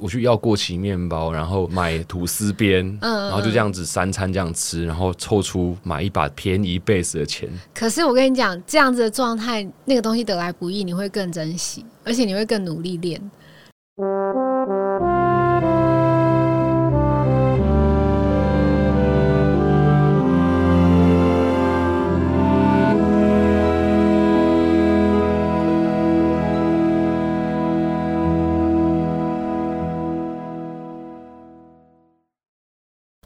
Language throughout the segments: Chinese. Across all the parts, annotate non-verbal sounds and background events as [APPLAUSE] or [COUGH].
我去要过期面包，然后买吐司边，嗯然后就这样子三餐这样吃，然后凑出买一把便宜贝斯的钱。可是我跟你讲，这样子的状态，那个东西得来不易，你会更珍惜，而且你会更努力练。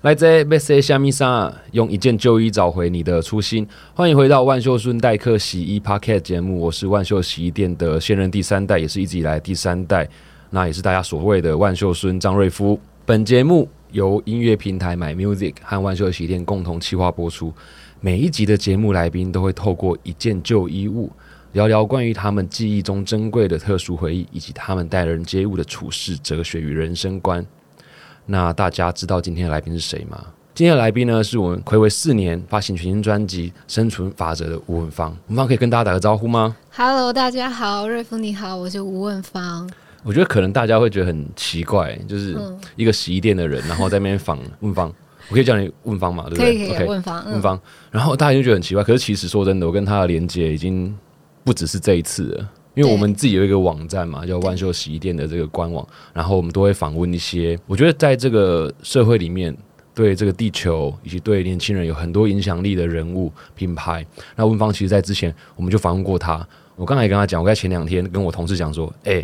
来自 b s 虾米莎，用一件旧衣找回你的初心。欢迎回到万秀顺代客洗衣 Podcast 节目，我是万秀洗衣店的现任第三代，也是一直以来第三代，那也是大家所谓的万秀孙张瑞夫。本节目由音乐平台买 Music 和万秀洗衣店共同企划播出。每一集的节目来宾都会透过一件旧衣物，聊聊关于他们记忆中珍贵的特殊回忆，以及他们待人接物的处事哲学与人生观。那大家知道今天的来宾是谁吗？今天的来宾呢，是我们暌违四年发行全新专辑《生存法则》的吴文芳。吴文芳可以跟大家打个招呼吗？Hello，大家好，瑞夫你好，我是吴文芳。我觉得可能大家会觉得很奇怪，就是嗯一个洗衣店的人，然后在那边访问芳，我可以叫你问芳嘛，对不对？可以可以问芳，嗯，问芳，然后大家就觉得很奇怪。可是其实说真的，我跟他的连接已经不只是这一次了。因为我们自己有一个网站嘛，叫万秀洗衣店的这个官网，然后我们都会访问一些，我觉得在这个社会里面，对这个地球以及对年轻人有很多影响力的人物品牌。那温芳其实，在之前我们就访问过他，我刚才也跟他讲，我在前两天跟我同事讲说，哎、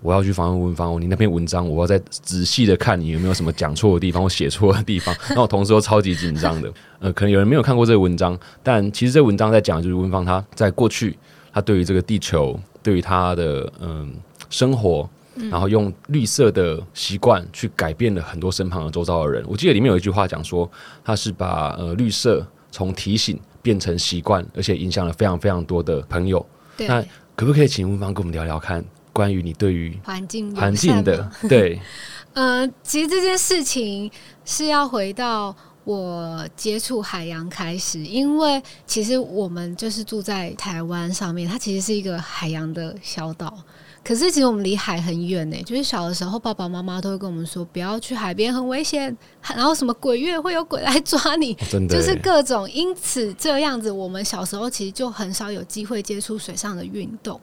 我要去访问温芳，你那篇文章我要再仔细的看你有没有什么讲错的地方或写错的地方。[LAUGHS] 那我同事都超级紧张的。呃，可能有人没有看过这个文章，但其实这个文章在讲的就是温芳他在过去他对于这个地球，对于他的嗯生活。然后用绿色的习惯去改变了很多身旁的周遭的人。我记得里面有一句话讲说，他是把呃绿色从提醒变成习惯，而且影响了非常非常多的朋友。对，那可不可以请吴芳跟我们聊聊看，关于你对于环境环境的对 [LAUGHS] 呃，其实这件事情是要回到我接触海洋开始，因为其实我们就是住在台湾上面，它其实是一个海洋的小岛。可是其实我们离海很远呢，就是小的时候爸爸妈妈都会跟我们说，不要去海边，很危险，然后什么鬼月会有鬼来抓你，哦真的就是各种，因此这样子，我们小时候其实就很少有机会接触水上的运动。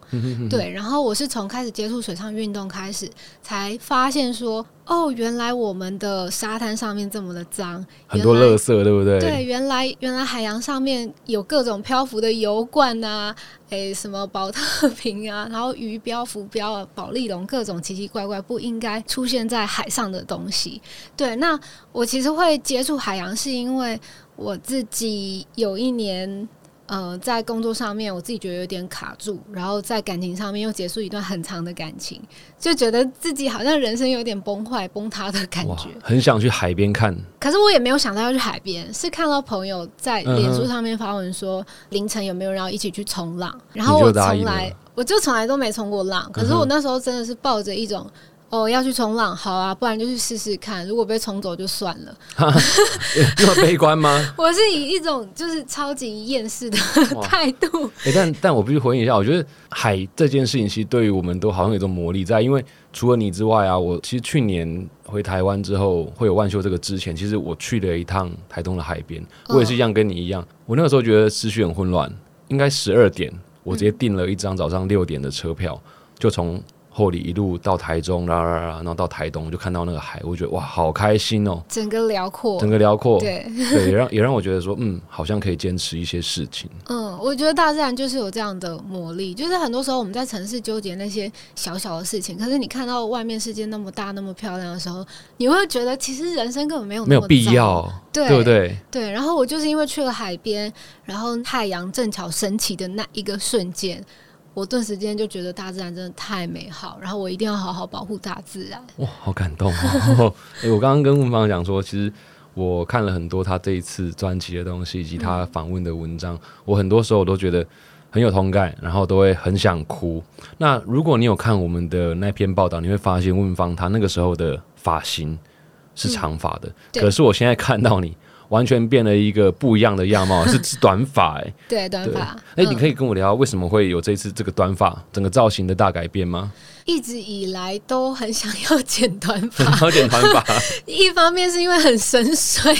对，然后我是从开始接触水上运动开始，才发现说，哦，原来我们的沙滩上面这么的脏，很多垃圾，对不对？对，原来原来海洋上面有各种漂浮的油罐啊，诶，什么保特瓶啊，然后鱼标、浮标啊、宝丽龙，各种奇奇怪怪不应该出现在海上的东西。对，那我其实会接触海洋，是因为我自己有一年。呃，在工作上面，我自己觉得有点卡住，然后在感情上面又结束一段很长的感情，就觉得自己好像人生有点崩坏、崩塌的感觉。，很想去海边看，可是我也没有想到要去海边，是看到朋友在脸书上面发文说凌晨有没有人要一起去冲浪，然后我从来了我就从来都没冲过浪，可是我那时候真的是抱着一种。哦，要去冲浪，好啊，不然就去试试看。如果被冲走就算了。[LAUGHS] 这么悲观吗？[LAUGHS] 我是以一种就是超级厌世的态度，哎、但但我必须回应一下，我觉得海这件事情其实对于我们都好像有一种魔力在，因为除了你之外啊，我其实去年回台湾之后，会有万秀这个之前，其实我去了一趟台东的海边，我也是一样跟你一样，我那个时候觉得思绪很混乱，应该十二点，我直接订了一张早上六点的车票，就从。后里一路到台中，啦啦啦，然后到台东，就看到那个海，我觉得哇，好开心哦，整个辽阔整。个辽阔，对，对，也让也让我觉得说，嗯，好像可以坚持一些事情。嗯，我觉得大自然就是有这样的魔力，就是很多时候我们在城市纠结那些小小的事情，可是你看到外面世界那么大、那么漂亮的时候，你会觉得其实人生根本没有没有必要，对对不对？对，然后我就是因为去了海边，然后太阳正巧升起的那一个瞬间，我顿时间就觉得大自然真的太美好，然后我一定要好好保护大自然。哇，好感动哦！[LAUGHS] 诶我刚刚跟文芳讲说，其实我看了很多他这一次专辑的东西，以及他访问的文章，我很多时候我都觉得很有同感，然后都会很想哭。那如果你有看我们的那篇报道，你会发现文芳他那个时候的发型是长发的，对可是我现在看到你。完全变了一个不一样的样貌，是 [LAUGHS] 是短发哎、对，短对，发。哎、你可以、跟我聊为什么会有这次这个短发整个造型的大改变吗？一直以来都很想要剪短发，[LAUGHS] 有点短发，[LAUGHS] 一方面是因为很省水，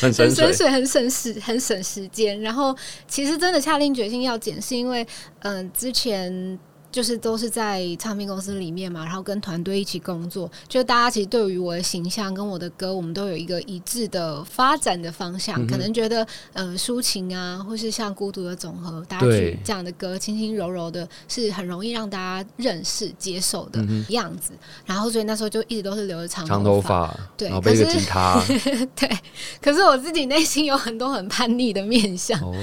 很深水很省。水，很省时，很省时间。然后其实真的下定决心要剪，是因为嗯、之前。就是都是在唱片公司里面嘛，然后跟团队一起工作，就大家其实对于我的形象跟我的歌，我们都有一个一致的发展的方向。可能觉得，嗯、抒情啊，或是像孤独的总和、大家去这样的歌，轻轻柔柔的，是很容易让大家认识、接受的样子。然后，所以那时候就一直都是留着长长头发，对然后背个可是吉他，[LAUGHS] 对，可是我自己内心有很多很叛逆的面相，哦，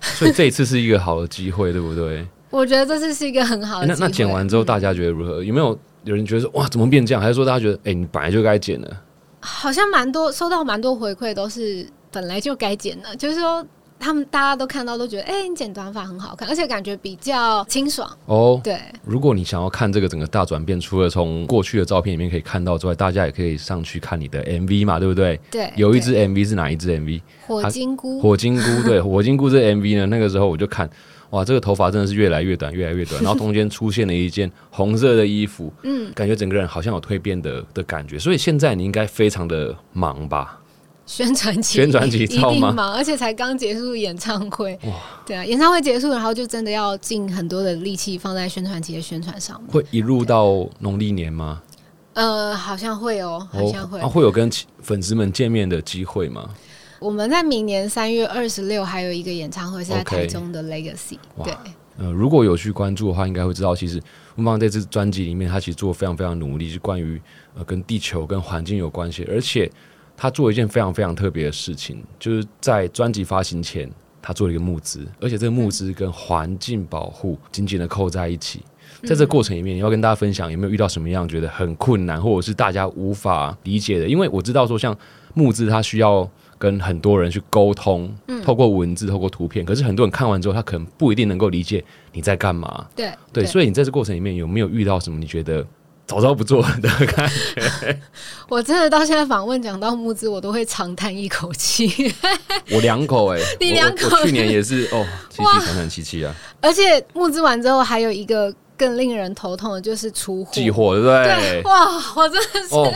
所以这一次是一个好的机会，对不对？我觉得这次是一个很好的。那那剪完之后，嗯大家觉得如何？有没有有人觉得说哇，怎么变这样？还是说大家觉得，哎、你本来就该剪的？好像蛮多收到蛮多回馈，都是本来就该剪的，就是说他们大家都看到都觉得，哎、你剪短发很好看，而且感觉比较清爽。哦，对，如果你想要看这个整个大转变，除了从过去的照片里面可以看到之外，大家也可以上去看你的 MV 嘛，对不对？对，有一支 MV 是哪一支 MV？火金菇，火金菇，对，[LAUGHS] 火金菇这 MV 呢，那个时候我就看，哇，这个头发真的是越来越短，越来越短，[LAUGHS] 然后中间出现了一件红色的衣服，嗯，感觉整个人好像有蜕变的的感觉，所以现在你应该非常的忙吧？宣传期，宣传期一定忙，而且才刚结束演唱会，对啊，演唱会结束，然后就真的要尽很多的力气放在宣传期的宣传上面。会一路到农历年吗？呃，好像会哦，好像会。啊，会有跟粉丝们见面的机会吗？我们在明年三月二十六还有一个演唱会是在台中的 Legacy，哇对，呃，如果有去关注的话，应该会知道，其实温邦这支专辑里面，他其实做得非常非常努力，是关于呃跟地球跟环境有关系，而且他做一件非常非常特别的事情，就是在专辑发行前，他做了一个募资，而且这个募资跟环境保护紧紧的扣在一起。在这个过程里面，你要跟大家分享有没有遇到什么样觉得很困难，或者是大家无法理解的？因为我知道说，像募资，它需要跟很多人去沟通，透过文字、透过图片，可是很多人看完之后，他可能不一定能够理解你在干嘛。对对，所以你在这过程里面有没有遇到什么你觉得早知道不做的感觉？我真的到现在访问讲到募资，我都会长叹一口气，[LAUGHS] 我两口哎、你两口。我我去年也是哦，七七惨惨戚戚啊，而且募资完之后还有一个更令人头痛的就是出货，寄货对不对，对？哇，我真的是哦，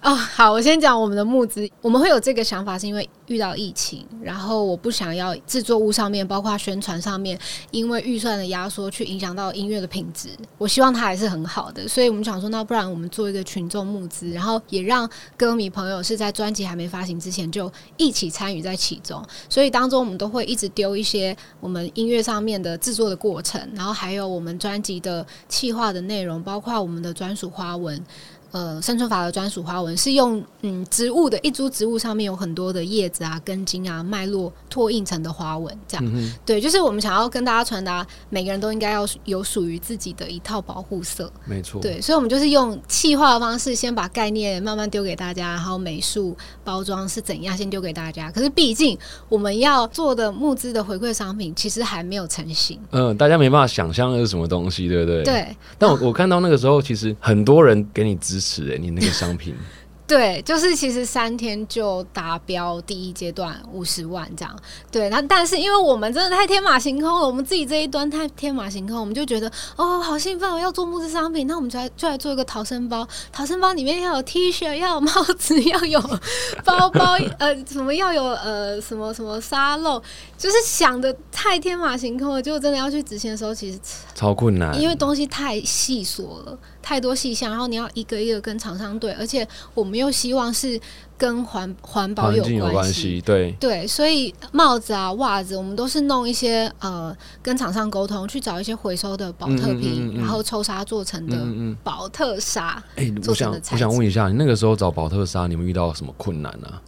哦，好，我先讲我们的募资。我们会有这个想法，是因为遇到疫情，然后我不想要制作物上面，包括宣传上面，因为预算的压缩去影响到音乐的品质。我希望它还是很好的，所以我们想说，那不然我们做一个群众募资，然后也让歌迷朋友是在专辑还没发行之前就一起参与在其中。所以当中我们都会一直丢一些我们音乐上面的制作的过程，然后还有我们专辑的企划的内容，包括我们的专属花纹。呃，生存法的专属花纹是用嗯植物的一株植物上面有很多的叶子啊、根茎啊、脉络拓印成的花纹，这样、对，就是我们想要跟大家传达，每个人都应该要有属于自己的一套保护色，没错，对，所以我们就是用气化的方式，先把概念慢慢丢给大家，然后美术包装是怎样先丢给大家。可是毕竟我们要做的募资的回馈商品，其实还没有成型，嗯、大家没办法想象那是什么东西，对不对？。对。但我我看到那个时候，其实很多人给你支持、哎，你那个商品，[LAUGHS] 对，就是其实三天就达标第一阶段五十万这样。对，那但是因为我们真的太天马行空了，我们自己这一端太天马行空，我们就觉得哦，好兴奋，我要做木质商品，那我们就来就来做一个逃生包。逃生包里面要有 T 恤，要有帽子，[LAUGHS] 要有包包，呃，什么要有呃什么什么沙漏，就是想的太天马行空了。结果真的要去执行的时候，其实超困难，因为东西太细琐了，太多细项，然后你要一个一个跟厂商对，而且我们又希望是跟环环保有关关系。系，对，对，所以帽子啊、袜子，我们都是弄一些呃，跟厂商沟通，去找一些回收的保特瓶，嗯嗯嗯嗯然后抽沙做成的嗯嗯。保特纱。哎、我想我想问一下，你那个时候找保特纱，你们遇到什么困难啊？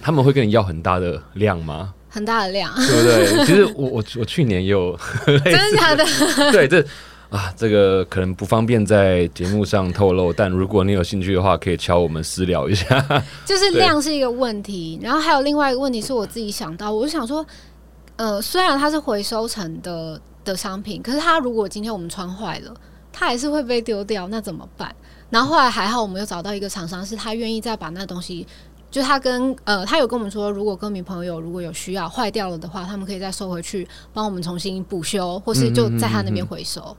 他们会跟你要很大的量吗？很大的量，对不对？其实我我我去年也有 [LAUGHS] 真的假的？[LAUGHS] 对这啊，这个可能不方便在节目上透露，但如果你有兴趣的话，可以敲我们私聊一下。[LAUGHS] 就是量是一个问题，然后还有另外一个问题是我自己想到，我就想说，呃，虽然它是回收成的的商品，可是它如果今天我们穿坏了，它还是会被丢掉，那怎么办？然后后来还好，我们又找到一个厂商，是他愿意再把那东西就他跟呃，他有跟我们说，如果歌迷朋友如果有需要坏掉了的话，他们可以再收回去，帮我们重新补修，或是就在他那边回收。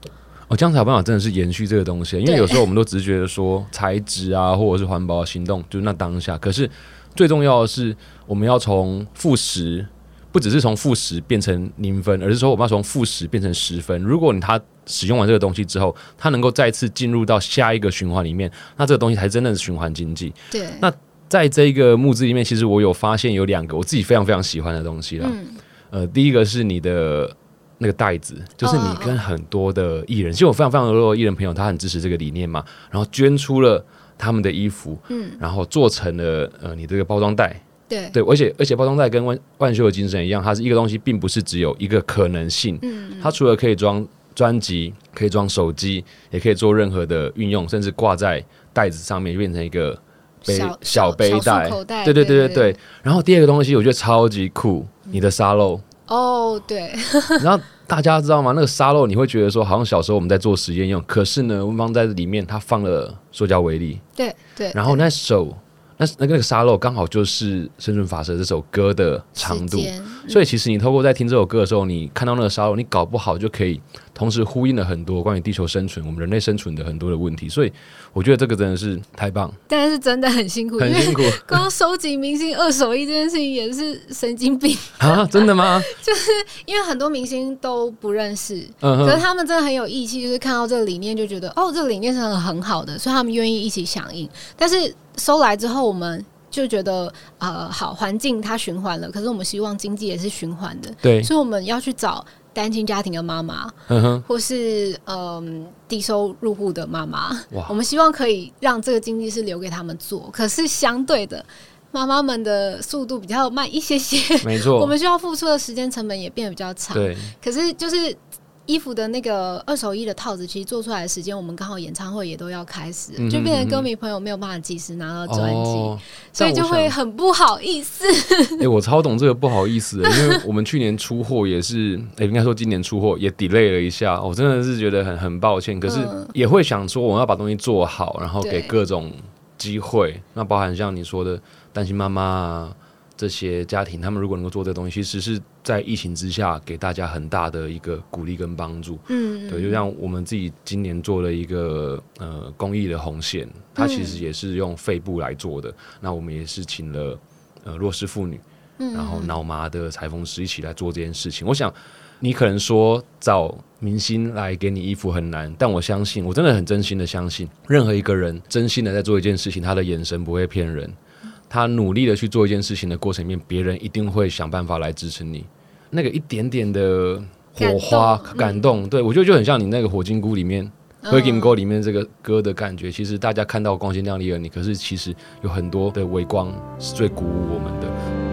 哦，这样才有办法真的是延续这个东西，因为有时候我们都只是觉得说材质啊，或者是环保行动，就是那当下。可是最重要的是，我们要从负十，不只是从负十变成零分，而是说我们要从负十变成十分。如果你他使用完这个东西之后，它能够再次进入到下一个循环里面，那这个东西才真的是循环经济。对。那在这个木质里面，其实我有发现有两个我自己非常非常喜欢的东西了。嗯。呃，第一个是你的。那个袋子，就是你跟很多的艺人，其实我非常非常多的艺人朋友，他很支持这个理念嘛，然后捐出了他们的衣服，嗯，然后做成了呃你这个包装袋，对。对，而且而且包装袋跟万万秀的精神一样，它是一个东西，并不是只有一个可能性，嗯，它除了可以装专辑，可以装手机，也可以做任何的运用，甚至挂在袋子上面，就变成一个背小背带，对对对。对对。然后第二个东西，我觉得超级酷，你的沙漏。哦，对。[LAUGHS] 然后大家知道吗？那个沙漏，你会觉得说，好像小时候我们在做实验用。可是呢，温芳在里面，它放了塑胶微粒。对对。然后那首，那那个那个沙漏刚好就是《生存法则》这首歌的长度。所以其实你透过在听这首歌的时候，你看到那个沙漏，你搞不好就可以。同时呼应了很多关于地球生存、我们人类生存的很多的问题，所以我觉得这个真的是太棒。但是真的很辛苦，很辛苦。[LAUGHS] 光收集明星二手衣这件事情也是神经病 [LAUGHS] 啊！真的吗？[LAUGHS] 就是因为很多明星都不认识，可是他们真的很有义气，就是看到这个理念就觉得哦，这个理念是很好的，所以他们愿意一起响应。但是收来之后，我们就觉得呃，好环境它循环了，可是我们希望经济也是循环的，对，所以我们要去找。单亲家庭的妈妈，或是嗯低收入户的妈妈，我们希望可以让这个经济是留给他们做。可是相对的，妈妈们的速度比较慢一些些，没错，我们需要付出的时间成本也变得比较长。对，可是就是。衣服的那个二手衣的套子，其实做出来的时间，我们刚好演唱会也都要开始，就变成歌迷朋友没有办法及时拿到专辑，所以就会很不好意思。[LAUGHS] 哎，我超懂这个不好意思，因为我们去年出货也是，[LAUGHS] 哎，应该说今年出货也 delay 了一下，我真的是觉得很很抱歉，可是也会想说，我们要把东西做好，然后给各种机会，那包含像你说的担心妈妈啊。这些家庭，他们如果能够做这东西，其实是在疫情之下给大家很大的一个鼓励跟帮助。嗯，对，就像我们自己今年做了一个呃公益的红线，它其实也是用肺部来做的。那我们也是请了呃弱势妇女，然后脑麻的裁缝师一起来做这件事情。我想你可能说找明星来给你衣服很难，但我相信，我真的很真心的相信，任何一个人真心的在做一件事情，他的眼神不会骗人。他努力的去做一件事情的过程里面，别人一定会想办法来支持你。那个一点点的火花感动，对我觉得就很像你那个《火金菇》里面《灰金菇》里面这个歌的感觉。其实大家看到光鲜亮丽的你，可是其实有很多的微光是最鼓舞我们的。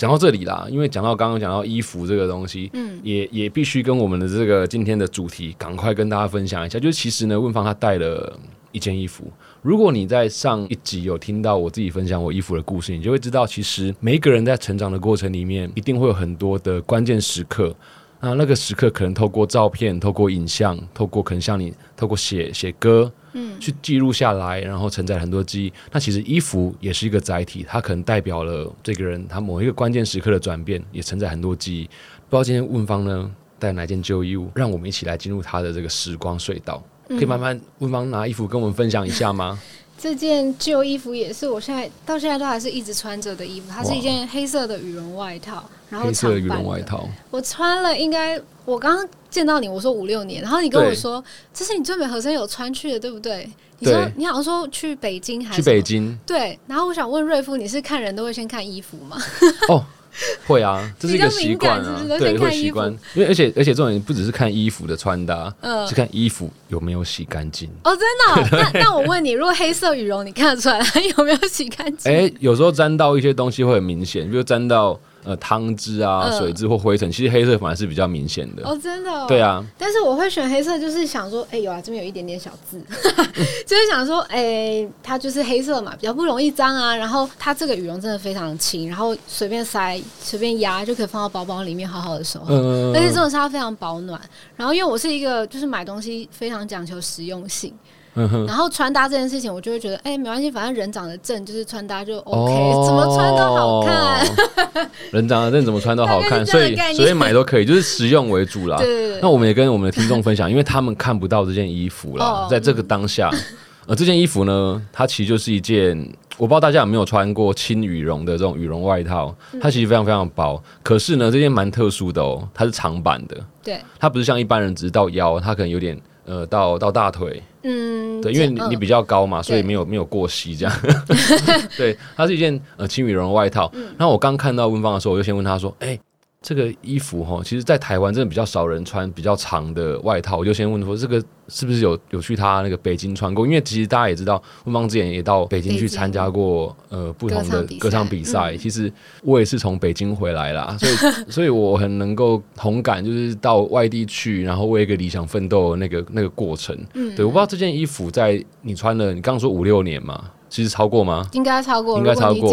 讲到这里啦，因为讲到刚刚讲到衣服这个东西，嗯，也也必须跟我们的这个今天的主题赶快跟大家分享一下。就是其实呢，问方他带了一件衣服。如果你在上一集有听到我自己分享我衣服的故事，你就会知道，其实每一个人在成长的过程里面，一定会有很多的关键时刻。那那个时刻可能透过照片、透过影像、透过可能像你透过写写歌。嗯，去记录下来，然后承载很多记忆。那其实衣服也是一个载体，它可能代表了这个人他某一个关键时刻的转变，也承载很多记忆。不知道今天问方呢带哪件旧衣物，让我们一起来进入他的这个时光隧道。可以慢慢问方拿衣服跟我们分享一下吗？这件旧衣服也是我现在到现在都还是一直穿着的衣服，它是一件黑色的羽绒外套，然后黑色羽绒外套，我穿了应该我刚刚。见到你，我说五六年，然后你跟我说这是你最美和声有穿去的，对不对？你说你好像说去北京还是去北京？对。然后我想问瑞夫，你是看人都会先看衣服吗？哦，[LAUGHS] 会啊，这是一个习惯啊，对，会习惯。因为而且而且重点不只是看衣服的穿搭，嗯，是看衣服有没有洗干净。哦，真的？[LAUGHS] 那那我问你，如果黑色羽绒，你看得出来它有没有洗干净？哎，有时候沾到一些东西会很明显，比如沾到。呃汤汁啊、嗯水渍或灰尘，其实黑色反而是比较明显的。哦，真的、哦，对。啊，但是我会选黑色，就是想说，哎、有啊，这边有一点点小字，[LAUGHS] 就是想说，哎、它就是黑色嘛，比较不容易脏啊。然后它这个羽绒真的非常轻，然后随便塞、随便压就可以放到包包里面，好好的收好。嗯，而且这种是它非常保暖。然后因为我是一个就是买东西非常讲求实用性，嗯然后穿搭这件事情，我就会觉得，哎、没关系，反正人长得正，就是穿搭就 OK，、哦怎么穿都好看。[LAUGHS] [LAUGHS] 人长得正怎么穿都好看，所以所以买都可以，[LAUGHS] 就是实用为主啦。那我们也跟我们的听众分享，因为他们看不到这件衣服啦哦，在这个当下，呃，这件衣服呢，它其实就是一件，我不知道大家有没有穿过轻羽绒的这种羽绒外套，嗯。它其实非常非常薄，可是呢，这件蛮特殊的哦，它是长版的，对，它不是像一般人只是到腰，它可能有点呃到到大腿，嗯，对，因为你嗯你比较高嘛，所以对没有没有过膝这样。[LAUGHS] 对，它是一件呃轻羽绒的外套。嗯然后我刚看到温芳的时候，我就先问他说：“哎、这个衣服哈，其实在台湾真的比较少人穿比较长的外套。”我就先问说：“这个是不是有有去他那个北京穿过？因为其实大家也知道，温芳之前也到北京去参加过呃不同的歌歌唱唱比赛。嗯其实我也是从北京回来啦，所以所以我很能够同感，就是到外地去，然后为一个理想奋斗的那个那个过程。嗯对，我不知道这件衣服在你穿了，你刚刚说五六年嘛，其实超过吗？应该超过。应该超过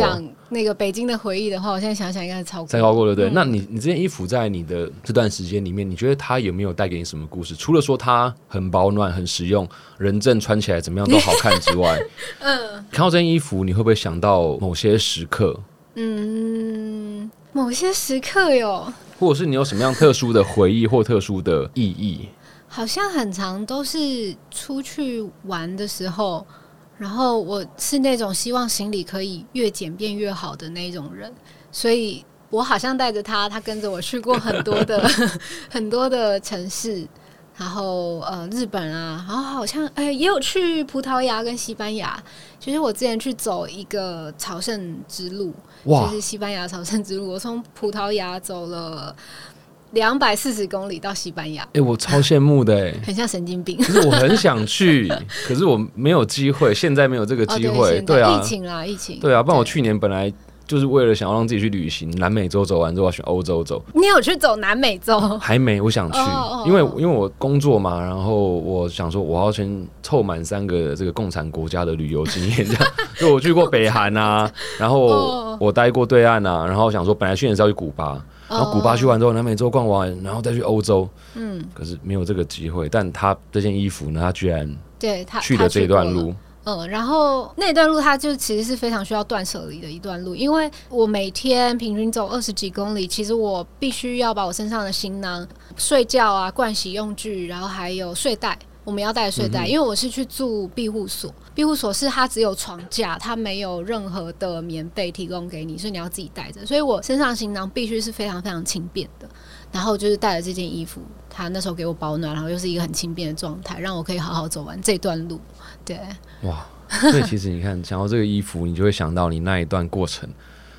那个北京的回忆的话，我现在想想应该是超过。再超过了，对不对？嗯那你你这件衣服在你的这段时间里面，你觉得它有没有带给你什么故事？除了说它很保暖、很实用，人正穿起来怎么样都好看之外，[LAUGHS] 嗯看到这件衣服，你会不会想到某些时刻，嗯，某些时刻哟，或者是你有什么样特殊的回忆或特殊的意义？好像很长都是出去玩的时候，然后我是那种希望行李可以越简便越好的那种人，所以我好像带着他，他跟着我去过很多的 [LAUGHS] 很多的城市，然后呃日本啊，然后好像哎、也有去葡萄牙跟西班牙，就是我之前去走一个朝圣之路，就是，西班牙朝圣之路，我从葡萄牙走了两百四十公里到西班牙，哎、我超羡慕的哎、很像神经病。可是我很想去，[LAUGHS] 可是我没有机会，现在没有这个机哦、会。对啊疫，情啦，疫情。对啊，不然我去年本来就是为了想要让自己去旅行，南美洲走完之后，我要选欧洲走，你有去走南美洲？还没，我想去，因为哦因为我工作嘛，然后我想说我要先凑满三个这个共产国家的旅游经验，这样，就我去过北韩啊，然后哦我待过对岸啊，然后想说本来去年是要去古巴，然后古巴去哦，完之后，南美洲逛完，然后再去欧洲，嗯，可是没有这个机会。但他这件衣服呢，他居然对他去了这一段，路，嗯，然后那段路它就其实是非常需要断舍离的一段路，因为我每天平均走二十几公里，其实我必须要把我身上的行囊、睡觉啊、盥洗用具，然后还有睡袋。我们要带睡袋，因为我是去住庇护所，庇护所是它只有床架，它没有任何的棉被提供给你，所以你要自己带着。所以我身上行囊必须是非常非常轻便的。然后就是带着这件衣服，他那时候给我保暖，然后又是一个很轻便的状态，让我可以好好走完这段路。对，哇！所以其实你看，想到这个衣服，你就会想到你那一段过程，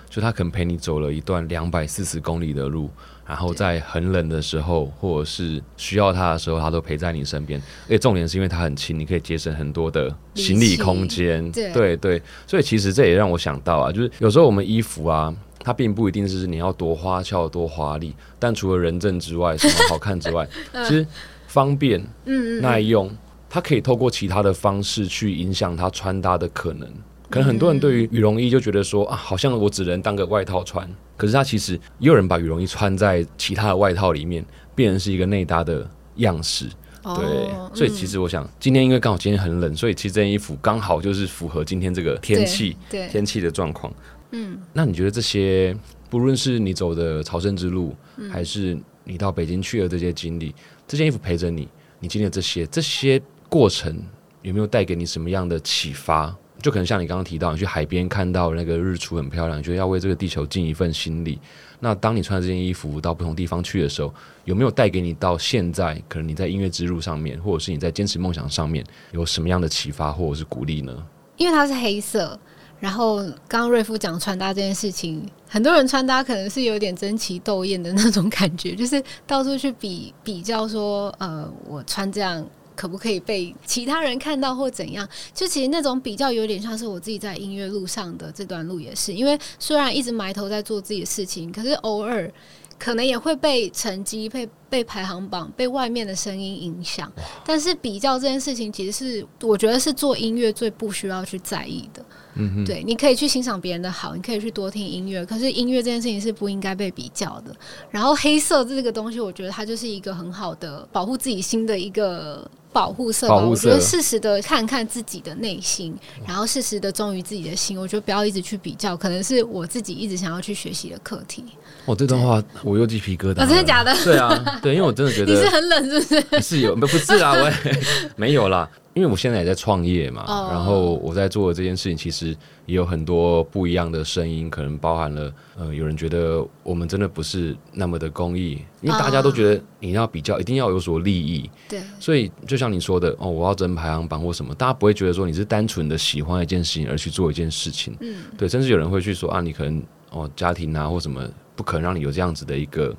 就他可能陪你走了一段两百四十公里的路，然后在很冷的时候，或者是需要他的时候，他都陪在你身边。而且重点是因为他很轻，你可以节省很多的行李空间。对对对，所以其实这也让我想到啊，就是有时候我们衣服啊。它并不一定是你要多花俏、多华丽，但除了人证之外，什么好看之外，[LAUGHS] 其实方便、嗯嗯耐用，它可以透过其他的方式去影响它穿搭的可能。可能很多人对于羽绒衣就觉得说啊，好像我只能当个外套穿，可是它其实也有人把羽绒衣穿在其他的外套里面，变成是一个内搭的样式。对，哦所以其实我想，今天因为刚好今天很冷，所以其实这件衣服刚好就是符合今天这个天气天气的状况。嗯，那你觉得这些，不论是你走的朝圣之路，嗯还是你到北京去的这些经历，这件衣服陪着你，你经历了这些，这些过程有没有带给你什么样的启发？就可能像你刚刚提到，你去海边看到那个日出很漂亮，你觉得要为这个地球尽一份心力。那当你穿这件衣服到不同地方去的时候，有没有带给你到现在，可能你在音乐之路上面，或者是你在坚持梦想上面，有什么样的启发或者是鼓励呢？因为它是黑色。然后刚刚瑞夫讲穿搭这件事情，很多人穿搭可能是有点争奇斗艳的那种感觉，就是到处去比比较说，呃，我穿这样可不可以被其他人看到或怎样？就其实那种比较有点像是我自己在音乐路上的这段路也是，因为虽然一直埋头在做自己的事情，可是偶尔可能也会被成绩、被被排行榜、被外面的声音影响。但是比较这件事情，其实是我觉得是做音乐最不需要去在意的。嗯哼，对，你可以去欣赏别人的好，你可以去多听音乐，可是音乐这件事情是不应该被比较的。然后黑色这个东西，我觉得它就是一个很好的保护自己心的一个保护色吧。保护色我觉得适时的看看自己的内心，然后适时的忠于自己的心。我觉得不要一直去比较，可能是我自己一直想要去学习的课题。哦，这段话我又鸡皮疙瘩真的假的对啊，对，因为我真的觉得 [LAUGHS] 你是很冷是不是？是有，不不是啊，我也 [LAUGHS] 没有啦，因为我现在也在创业嘛，哦。然后我在做的这件事情，其实也有很多不一样的声音，可能包含了呃，有人觉得我们真的不是那么的公益，因为大家都觉得你要比较，一定要有所利益，对，所以就像你说的哦，我要争排行榜或什么，大家不会觉得说你是单纯的喜欢一件事情而去做一件事情，嗯，对，甚至有人会去说啊，你可能哦家庭啊或什么不可能让你有这样子的一个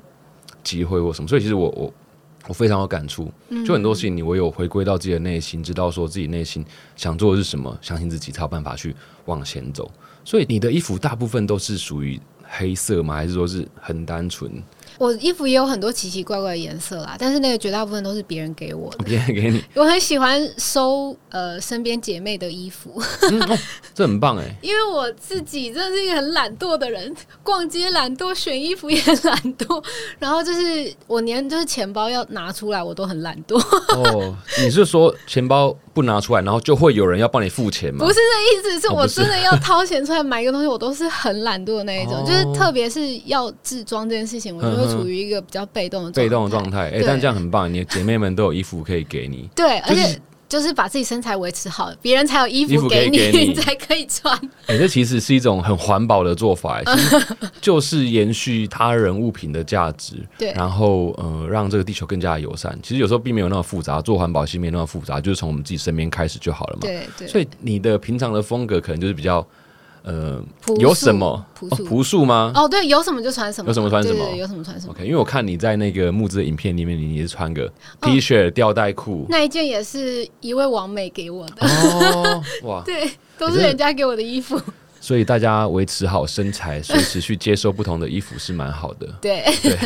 机会或什么，所以其实我我我非常有感触，就很多事情你唯有回归到自己的内心，知道说自己内心想做的是什么，相信自己才有办法去往前走。所以你的衣服大部分都是属于黑色吗？还是说是很单纯？我衣服也有很多奇奇怪怪的颜色啦，但是那个绝大部分都是别人给我的。别人给你，[LAUGHS] 我很喜欢收呃身边姐妹的衣服，这很棒哎。[LAUGHS] 因为我自己真的是一个很懒惰的人，逛街懒惰，选衣服也懒惰，[LAUGHS] 然后就是我连就是钱包要拿出来我都很懒惰，哦，你是说钱包不拿出来，然后就会有人要帮你付钱吗？不是这意思，是我真的要掏钱出来买一个东西，我都是很懒惰的那一种，哦就是特别是要自装这件事情，我就会嗯哼处于一个比较被动的被动的状态，哎、对但这样很棒，你的姐妹们都有衣服可以给你。对，而就是且就是把自己身材维持好，别人才有衣衣服给你，[LAUGHS] 你才可以穿。哎、这其实是一种很环保的做法、[LAUGHS] 就是延续他人物品的价值，对然后呃，让这个地球更加友善。其实有时候并没有那么复杂，做环保其实没那么复杂，就是从我们自己身边开始就好了嘛。对对，所以你的平常的风格可能就是比较呃有什么哦朴素吗？哦，对，有什么就穿什么，有什么穿什么有什么穿什么。OK，因为我看你在那个木质的影片里面，你也是穿个哦 T 恤、吊带裤。那一件也是一位王美给我的，哦，[LAUGHS] 哇！对，都是人家给我的衣服。所以大家维持好身材，随时去接受不同的衣服是蛮好的。对，对，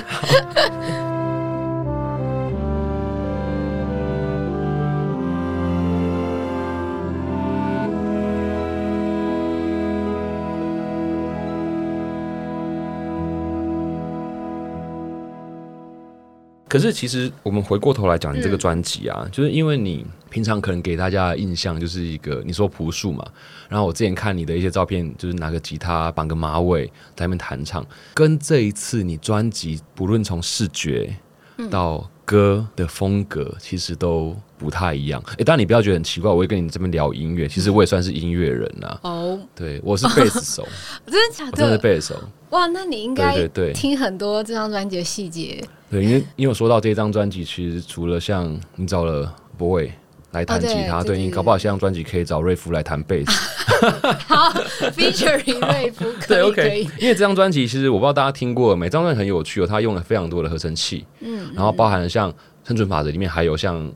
可是其实我们回过头来讲，你这个专辑啊，就是因为你平常可能给大家的印象就是一个你说朴素嘛，然后我之前看你的一些照片，就是拿个吉他绑个马尾在那边弹唱，跟这一次你专辑不论从视觉到歌的风格，其实都不太一样。哎，当然你不要觉得很奇怪，我会跟你这边聊音乐，其实我也算是音乐人呐、哦，对，我是贝斯手，[LAUGHS] 真的假我真的是的？贝斯手。哇，那你应该对对对听很多这张专辑的细节。对，因为因为我说到这张专辑，其实除了像你找了 Boy 来弹吉他，对你搞不好下张专辑可以找瑞夫来弹贝斯。[LAUGHS] 好，featuring 瑞夫，[LAUGHS] 可对以，OK，因为这张专辑其实我不知道大家听过没，这张专辑很有趣哦，它用了非常多的合成器，嗯，然后包含了像生存法则里面还有像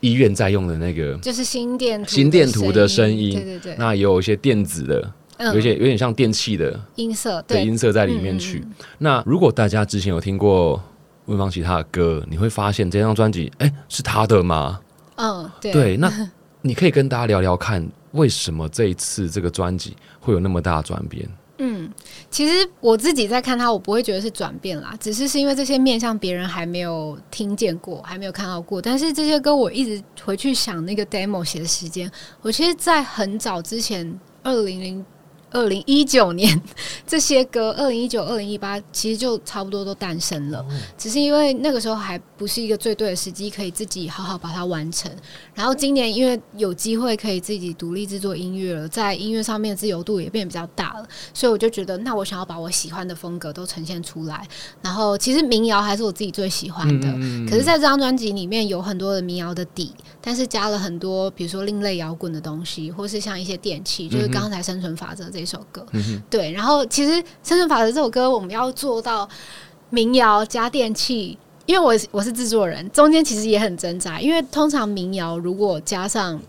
医院在用的那个，就是心电图心电图的声音。对对对，那也有一些电子的，嗯。有一些有点像电器的音色，的对，音色在里面去。那如果大家之前有听过温芳琪他的歌，你会发现这张专辑，哎，是他的吗？嗯，对，对，那 [LAUGHS] 你可以跟大家聊聊看，为什么这一次这个专辑会有那么大的转变？嗯，其实我自己在看他，我不会觉得是转变啦，只是是因为这些面向别人还没有听见过，还没有看到过。但是这些歌我一直回去想那个 demo 写的时间，我其实，在很早之前，二零零。二零一九年这些歌，[LAUGHS] 二零一九、二零一八其实就差不多都诞生了，只是因为那个时候还不是一个最对的时机，可以自己好好把它完成。然后今年因为有机会可以自己独立制作音乐了，在音乐上面的自由度也变得比较大了，所以我就觉得，那我想要把我喜欢的风格都呈现出来。然后其实民谣还是我自己最喜欢的，嗯可是在这张专辑里面有很多的民谣的底，但是加了很多比如说另类摇滚的东西，或是像一些电器，就是刚才《生存法则》这首歌。对，然后其实《生存法则》这首歌我们要做到民谣加电器。因为我我是制作人，中间其实也很挣扎，因为通常民谣如果加上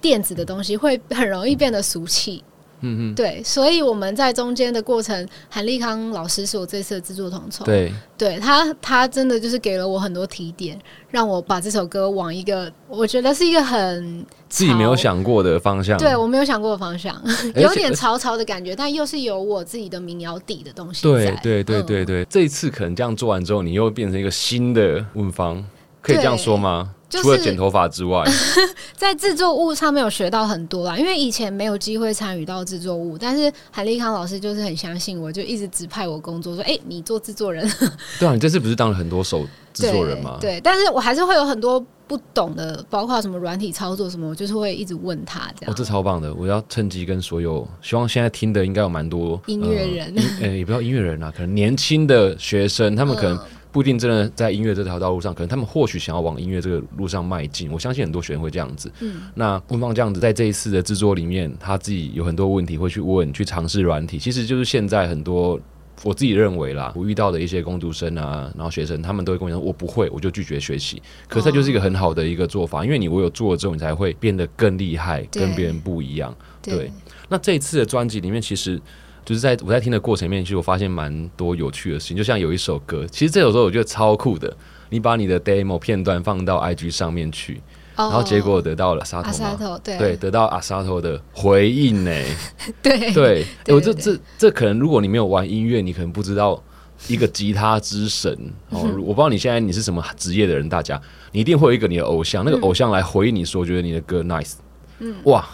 电子的东西，会很容易变得俗气。嗯嗯，对，所以我们在中间的过程，韩立康老师是我这次的制作统筹，对，对他，他真的就是给了我很多提点，让我把这首歌往一个我觉得是一个很自己没有想过的方向，对我没有想过的方向，有点潮潮的感觉，但又是有我自己的民谣底的东西。对，对，对，对，对，这一次可能这样做完之后，你又变成一个新的问方，可以这样说吗？除了剪头发之外，[LAUGHS] 在制作物上面有学到很多啦。因为以前没有机会参与到制作物，但是韩立康老师就是很相信我，就一直指派我工作，说：“哎，你做制作人。[LAUGHS] ”对啊，你这次不是当了很多手制作人吗？对，但是我还是会有很多不懂的，包括什么软体操作什么，我就是会一直问他这样。哦，这超棒的！我要趁机跟所有希望现在听的应该有蛮多音乐人，[LAUGHS] 呃，也不要音乐人啊，可能年轻的学生，他们可能。不一定真的在音乐这条道路上，可能他们或许想要往音乐这个路上迈进。我相信很多学员会这样子。嗯，那温芳这样子在这一次的制作里面，他自己有很多问题会去问，去尝试软体。其实就是现在很多我自己认为啦，我遇到的一些工读生啊，然后学生，他们都会跟我讲，我不会，我就拒绝学习。可是这就是一个很好的一个做法，因为你我有做了之后，你才会变得更厉害，跟别人不一样。对。那这一次的专辑里面，其实。就是在我在听的过程里面，其实我发现蛮多有趣的事情。就像有一首歌，其实这首歌我觉得超酷的。你把你的 demo 片段放到 IG 上面去，然后结果得到了阿沙头，对对，得到阿沙头的回应呢。[LAUGHS] 对对，我这这这可能，如果你没有玩音乐，你可能不知道一个吉他之神哦。我不知道你现在你是什么职业的人，大家你一定会有一个你的偶像，那个偶像来回应你说，觉得你的歌 nice，嗯，哇。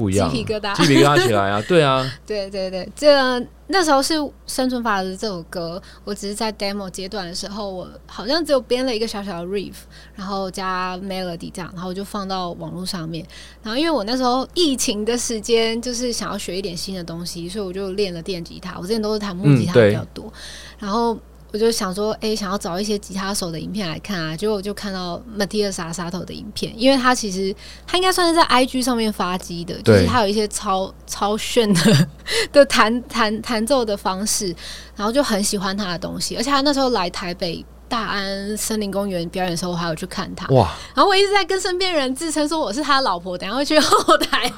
不一样，鸡皮疙瘩，鸡皮疙瘩起来啊！[LAUGHS] 对啊，对对对，这那时候是《生存法则》这首歌，我只是在 demo 阶段的时候，我好像只有编了一个小小的 riff，然后加 melody 这样，然后就放到网络上面。然后因为我那时候疫情的时间，就是想要学一点新的东西，所以我就练了电吉他。我之前都是弹木吉他比较多，然后。我就想说，哎，想要找一些吉他手的影片来看啊，结果我就看到 Matias 沙沙头的影片，因为他其实他应该算是在 IG 上面发机的，就是他有一些超超炫的 [LAUGHS] 的弹弹弹奏的方式，然后就很喜欢他的东西，而且他那时候来台北大安森林公园表演的时候，我还有去看他哇，然后我一直在跟身边人自称说我是他老婆，等下会去后台，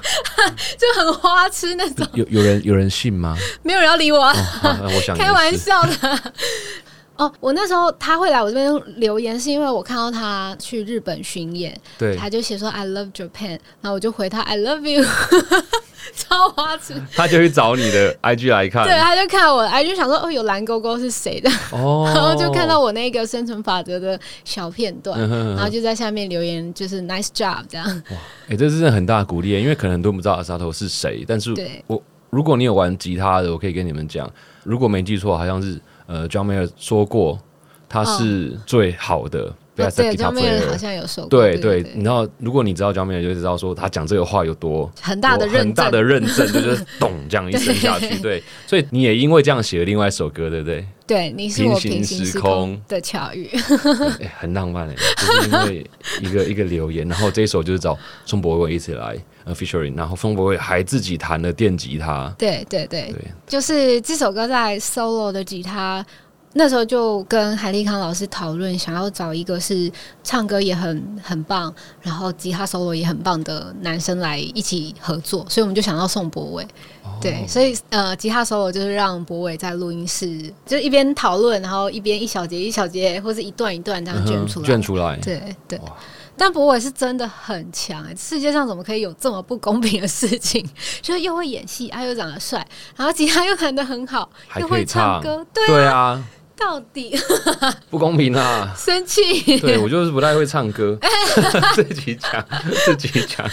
就很花痴那种。有有人有人信吗？没有人要理我，我想开玩笑的。[LAUGHS] 哦，我那时候他会来我这边留言，是因为我看到他去日本巡演，对，他就写说 I love Japan，然后我就回他 I love you，[LAUGHS] 超花痴。他就去找你的 IG 来看，对，他就看我 IG 想说哦，有蓝勾勾是谁的？哦，[LAUGHS] 然后就看到我那个生存法则的小片段，然后就在下面留言，就是 Nice job 这样。哇，哎，这是很大的鼓励，因为可能很多人不知道阿沙头是谁，但是我如果你有玩吉他的，我可以跟你们讲，如果没记错，好像是。呃，John Mayer 说过，他是最好的。对，John Mayer 好像有说过。对对，你知道，如果你知道 John Mayer，就知道说他讲这个话有多很大的很大的认证，[LAUGHS] 就是咚这样一声下去。对，所以你也因为这样写了另外一首歌，对不对？对，你是我平行时空的巧遇，[LAUGHS] 很浪漫诶。就是因为一个 [LAUGHS] 一个留言，然后这一首就是找宋博伟一起来呃 featuring，然后宋博伟还自己弹了电吉他。对对对，就是这首歌在 solo 的吉他。那时候就跟韩立康老师讨论，想要找一个是唱歌也很很棒，然后吉他 solo 也很棒的男生来一起合作，所以我们就想到宋博伟。对，所以呃，吉他 solo 就是让博伟在录音室，就一边讨论，然后一边一小节一小节，或者一段一段这样卷出来。卷出来。对对。但博伟是真的很强，世界上怎么可以有这么不公平的事情？[LAUGHS] 就是又会演戏，他又长得帅，然后吉他又弹得很好，又会唱歌，对啊。到底 [LAUGHS] 不公平啊！生气，对我就是不太会唱歌，[LAUGHS] 自己讲 [LAUGHS] 自己讲，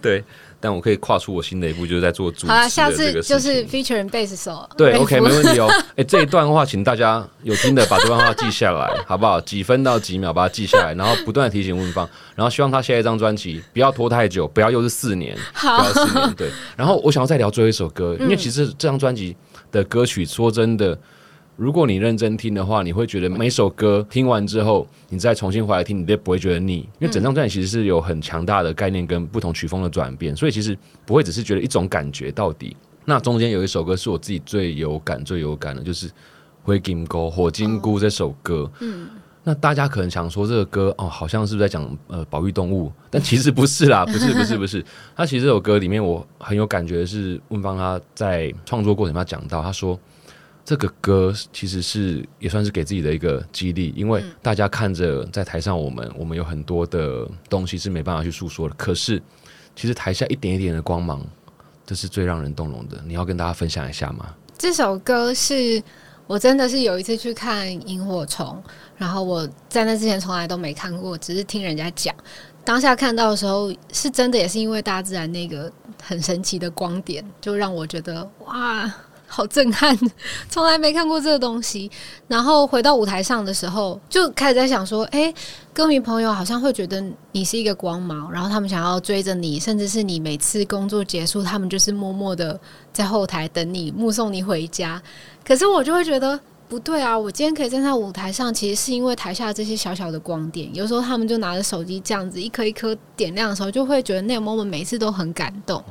对，但我可以跨出我新的一步，就是在做主。好了，下次就是 feature and bass 手，对，OK，没问题哦。哎，这一段话，请大家有听的把这段话记下来，好不好？几分到几秒把它记下来，然后不断的提醒问方，然后希望他下一张专辑不要拖太久，不要又是四年，不要四年。对，然后我想要再聊最后一首歌，因为其实这张专辑的歌曲，说真的。如果你认真听的话，你会觉得每首歌听完之后，你再重新回来听，你都不会觉得腻。因为整张专辑其实是有很强大的概念跟不同曲风的转变，所以其实不会只是觉得一种感觉到底。那中间有一首歌是我自己最有感、最有感的，就是《灰金菇》火金菇这首歌。嗯，那大家可能想说这个歌哦，好像是不是在讲呃保育动物？但其实不是啦，不是不是不是。他其实这首歌里面我很有感觉的是问芳他在创作过程他讲到，他说这个歌其实是也算是给自己的一个激励，因为大家看着在台上我们我们有很多的东西是没办法去诉说的，可是其实台下一点一点的光芒，这是最让人动容的。你要跟大家分享一下吗？这首歌是我真的是有一次去看萤火虫。然后我在那之前从来都没看过，只是听人家讲。当下看到的时候，是真的，也是因为大自然那个很神奇的光点，就让我觉得哇，好震撼！[LAUGHS] 从来没看过这个东西。然后回到舞台上的时候，就开始在想说：，哎，歌迷朋友好像会觉得你是一个光芒，然后他们想要追着你，甚至是你每次工作结束，他们就是默默的在后台等你，目送你回家。可是我就会觉得。不对啊！我今天可以站在舞台上，其实是因为台下这些小小的光点。有时候他们就拿着手机这样子一颗一颗点亮的时候，就会觉得那个 moment 每次都很感动。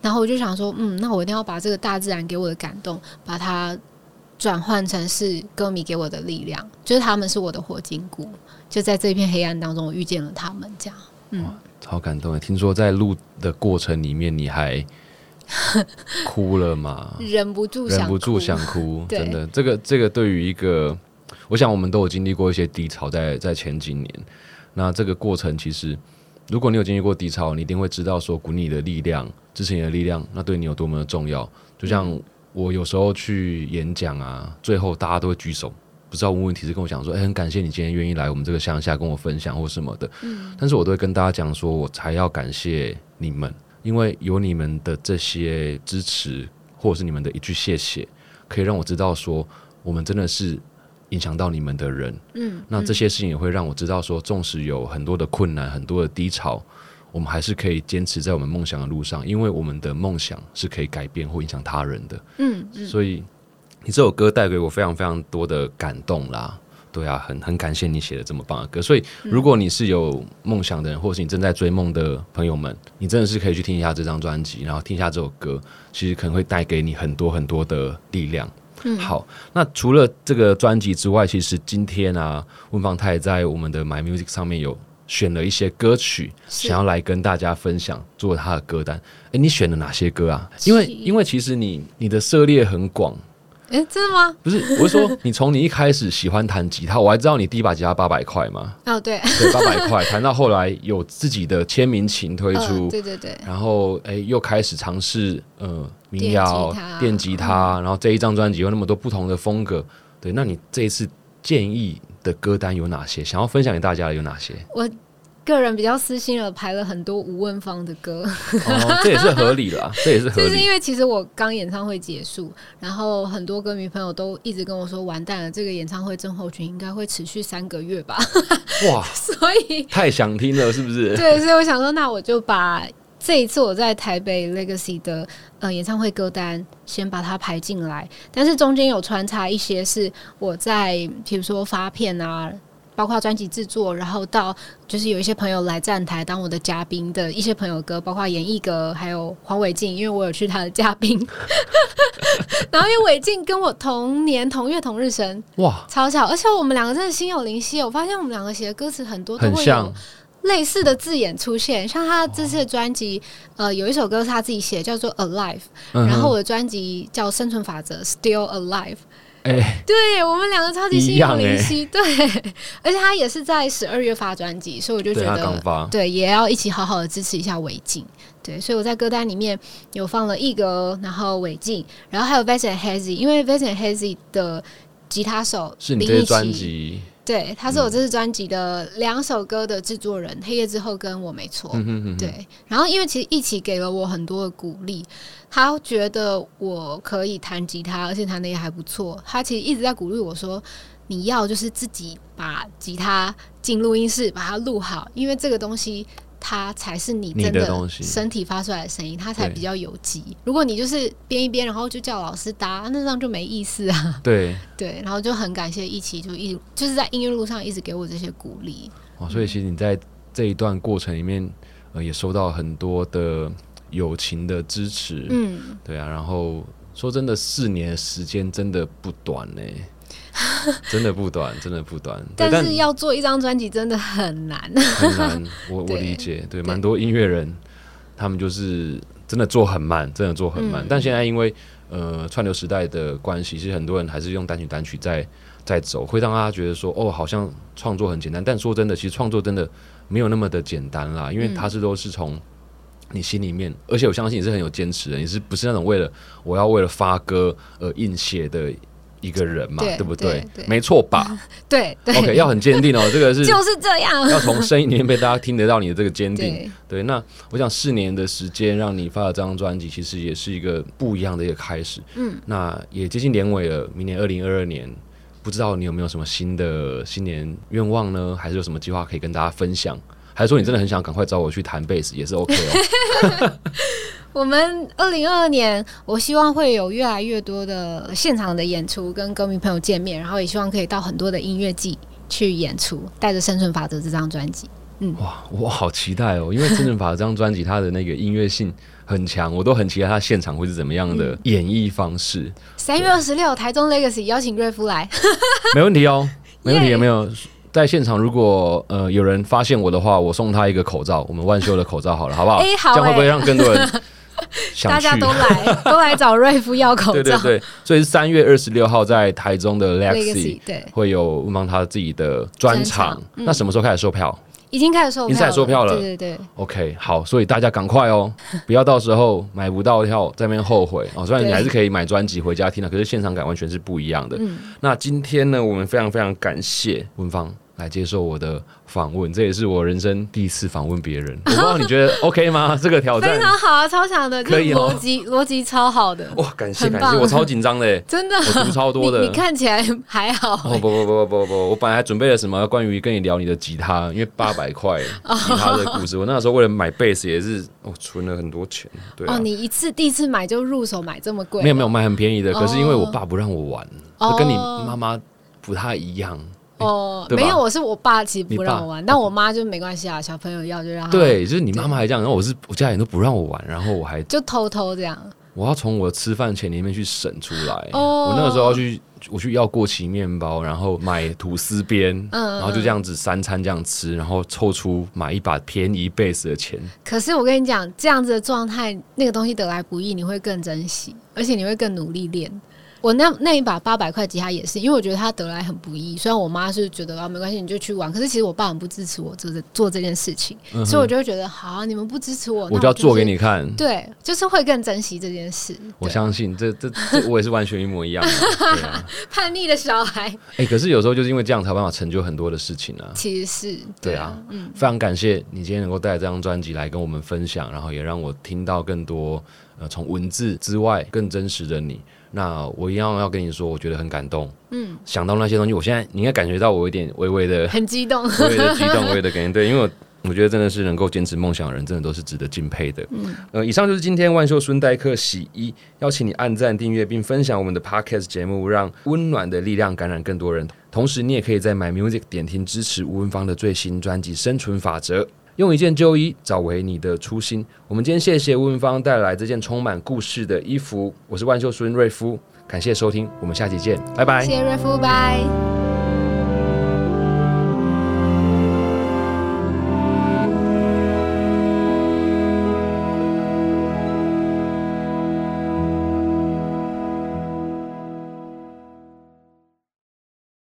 然后我就想说，嗯，那我一定要把这个大自然给我的感动，把它转换成是歌迷给我的力量，就是他们是我的火金菇。就在这片黑暗当中，我遇见了他们，这样，嗯，超感动的。听说在录的过程里面，你还。[LAUGHS] 哭了嘛？忍不住，忍不住想哭。真的，这个这个对于一个，我想我们都有经历过一些低潮，在在前几年。那这个过程其实，如果你有经历过低潮，你一定会知道说，鼓你的力量，支持你的力量，那对你有多么的重要。就像我有时候去演讲啊，最后大家都会举手，不知道问问题是跟我讲说，哎，很感谢你今天愿意来我们这个乡下跟我分享或什么的。嗯，但是我都会跟大家讲说，我才要感谢你们。因为有你们的这些支持，或者是你们的一句谢谢，可以让我知道说，我们真的是影响到你们的人。嗯，那这些事情也会让我知道说，纵使有很多的困难、很多的低潮，我们还是可以坚持在我们梦想的路上，因为我们的梦想是可以改变或影响他人的。嗯，所以你这首歌带给我非常非常多的感动啦。对啊，很很感谢你写的这么棒的歌。所以，如果你是有梦想的人，或是你正在追梦的朋友们，你真的是可以去听一下这张专辑，然后听一下这首歌，其实可能会带给你很多很多的力量。嗯，好，那除了这个专辑之外，其实今天啊，温芳他也在我们的 My Music 上面有选了一些歌曲，想要来跟大家分享，做他的歌单。哎，你选了哪些歌啊？因为因为其实你你的涉猎很广。哎，真的吗？不是，我是说，你从你一开始喜欢弹吉他，我还知道你第一把吉他八百块嘛。哦，对，对，八百块，弹到后来有自己的签名琴推出，对对对。然后，哎，又开始尝试呃民谣、电吉他，然后这一张专辑有那么多不同的风格。对，那你这一次建议的歌单有哪些？想要分享给大家的有哪些？我。个人比较私心了，排了很多吴问芳的歌，哦，这也是合理的，这也是合理。[LAUGHS] 就是因为其实我刚演唱会结束，然后很多歌迷朋友都一直跟我说，完蛋了，这个演唱会症候群应该会持续三个月吧？哇，[LAUGHS] 所以太想听了，是不是？对，所以我想说，那我就把这一次我在台北 Legacy 的呃演唱会歌单先把它排进来，但是中间有穿插一些是我在比如说发片啊。包括专辑制作，然后到就是有一些朋友来站台当我的嘉宾的一些朋友歌，包括严艺格还有黄伟晋，因为我有去他的嘉宾。[LAUGHS] 然后因为伟晋跟我同年同月同日生，哇，超巧！而且我们两个真的心有灵犀，我发现我们两个写的歌词很多都会有类似的字眼出现。像他这次的专辑，呃，有一首歌是他自己写，叫做《Alive》，然后我的专辑叫《生存法则》，Still Alive。哎，对我们两个超级心有灵犀，对，[LAUGHS] 而且他也是在十二月发专辑，所以我就觉得，对，也要一起好好的支持一下韦静，对，所以我在歌单里面有放了一格，然后韦静，然后还有 Vincent Hazy，因为 Vincent Hazy 的吉他手是你这专辑。对，他是我这次专辑的两首歌的制作人，《黑夜之后》跟我没错。对，然后因为其实一起给了我很多的鼓励，他觉得我可以弹吉他，而且弹的也还不错。他其实一直在鼓励我说：“你要就是自己把吉他进录音室，把它录好，因为这个东西。”它才是你真的身体发出来的声音，它才比较有机。如果你就是编一编，然后就叫老师搭，那这样就没意思啊。[LAUGHS] 对 [LAUGHS] 对，然后就很感谢一起就一就是在音乐路上一直给我这些鼓励。哦，所以其实你在这一段过程里面，呃，也收到很多的友情的支持。嗯，对啊。然后说真的，四年时间真的不短呢。[LAUGHS] 真的不短，真的不短。但是要做一张专辑真的很难，很难。我 [LAUGHS] 我理解，对，蛮多音乐人他们就是真的做很慢，真的做很慢。但现在因为呃串流时代的关系，其实很多人还是用单曲单曲在在走，会让大家觉得说哦，好像创作很简单。但说真的，其实创作真的没有那么的简单啦，因为它是都是从。你心里面，而且我相信你是很有坚持的，你是不是那种为了我要为了发歌而硬写的一个人嘛？对不对？没错吧？[LAUGHS] 对，OK，要很坚定哦，[LAUGHS] 这个是就是这样，要从声音里面被大家听得到你的这个坚定。对，那我想四年的时间让你发了这张专辑，其实也是一个不一样的一个开始。嗯，那也接近年尾了，明年二零二二年，不知道你有没有什么新的新年愿望呢？还是有什么计划可以跟大家分享？还是说你真的很想赶快找我去弹贝斯，也是 OK 哦。[LAUGHS] 我们二零二二年，我希望会有越来越多的现场的演出，跟歌迷朋友见面，然后也希望可以到很多的音乐季去演出，带着《生存法则》这张专辑。嗯，哇，我好期待哦！因为《生存法则》这张专辑，它的那个音乐性很强，我都很期待它现场会是怎么样的演绎方式。三月二十六，台中 Legacy 邀请瑞夫来，没问题哦，[LAUGHS] 没问题，有没有？在现场，如果呃有人发现我的话，我送他一个口罩，我们万秀的口罩好了，好不好？哎，好，这样会不会让更多人大家都来都来找瑞夫要口罩？对对对，所以是三月二十六号在台中的 Lexi，对，会有帮他自己的专场。那什么时候开始售票？已经开始售票，已经开始售票了。对对对，OK，好，所以大家赶快哦，不要到时候买不到票在那边后悔哦。虽然你还是可以买专辑回家听的，可是现场感完全是不一样的。嗯，那今天呢，我们非常非常感谢文芳。来接受我的访问，这也是我人生第一次访问别人。[LAUGHS] 我不知道你觉得 [LAUGHS] OK 吗？这个挑战非常好啊，超强的，可以逻辑逻辑超好的。哇，感谢感谢，我超紧张的，真的，我读超多的。[LAUGHS] 你看起来还好。哦不不不不不不，我本来还准备了什么关于跟你聊你的吉他，因为八百块吉他的故事。我那时候为了买贝斯也是，我存了很多钱。对哦，你一次第一次买就入手买这么贵？没有没有买很便宜的，可是因为我爸不让我玩，跟你妈妈不太一样。哦，没有，我是我爸其实不让我玩，但我妈就没关系啊，小朋友要就让他。对，就是你妈妈还这样，然后我是我家人都不让我玩，然后我还就偷偷这样。我要从我吃饭钱里面去省出来。哦。我那个时候要去，我去要过期面包，然后买吐司边，嗯，然后就这样子三餐这样吃，然后凑出买一把便宜贝斯的钱。可是我跟你讲，这样子的状态，那个东西得来不易，你会更珍惜，而且你会更努力练。我那那一把八百块吉他也是，因为我觉得它得来很不易。虽然我妈是觉得啊没关系，你就去玩，可是其实我爸很不支持我做这做这件事情，所以我就会觉得好，你们不支持我，我就要做给你看。对，就是会更珍惜这件事。我相信这这我也是完全一模一样的。[LAUGHS] 叛逆的小孩。哎，可是有时候就是因为这样才办法成就很多的事情啊。其实是。对啊，嗯，非常感谢你今天能够带这张专辑来跟我们分享，然后也让我听到更多呃从文字之外更真实的你。那我一样要跟你说，我觉得很感动。嗯，想到那些东西，我现在你应该感觉到我有点微微的很激动，[LAUGHS] 微微的激动，微微的感觉。[LAUGHS] 对，因为我我觉得真的是能够坚持梦想的人，真的都是值得敬佩的。嗯，呃，以上就是今天万秀孙代客洗衣，邀请你按赞、订阅并分享我们的 Podcast 节目，让温暖的力量感染更多人。同时，你也可以在 My Music 点听支持吴文芳的最新专辑《生存法则》。用一件旧衣找回你的初心。我们今天谢谢吴文芳带来这件充满故事的衣服。我是万秀孙瑞夫，感谢收听，我们下期见，拜拜。谢谢瑞夫，拜。